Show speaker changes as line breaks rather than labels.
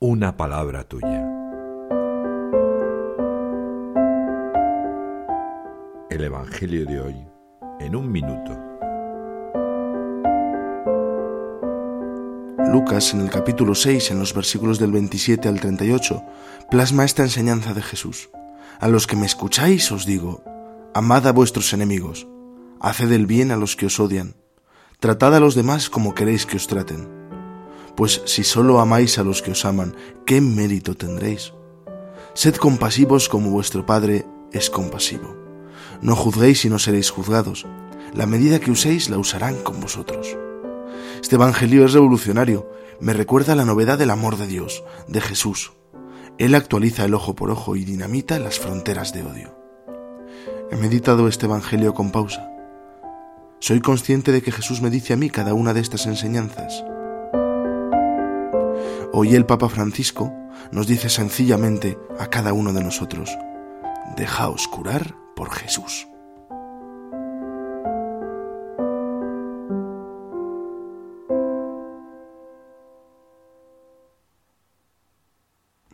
una palabra tuya. El Evangelio de hoy en un minuto.
Lucas en el capítulo 6, en los versículos del 27 al 38, plasma esta enseñanza de Jesús. A los que me escucháis os digo, amad a vuestros enemigos, haced el bien a los que os odian, tratad a los demás como queréis que os traten pues si solo amáis a los que os aman, ¿qué mérito tendréis? Sed compasivos como vuestro Padre es compasivo. No juzguéis y no seréis juzgados. La medida que uséis la usarán con vosotros. Este Evangelio es revolucionario. Me recuerda la novedad del amor de Dios, de Jesús. Él actualiza el ojo por ojo y dinamita las fronteras de odio. He meditado este Evangelio con pausa. Soy consciente de que Jesús me dice a mí cada una de estas enseñanzas. Hoy el Papa Francisco nos dice sencillamente a cada uno de nosotros, dejaos curar por Jesús.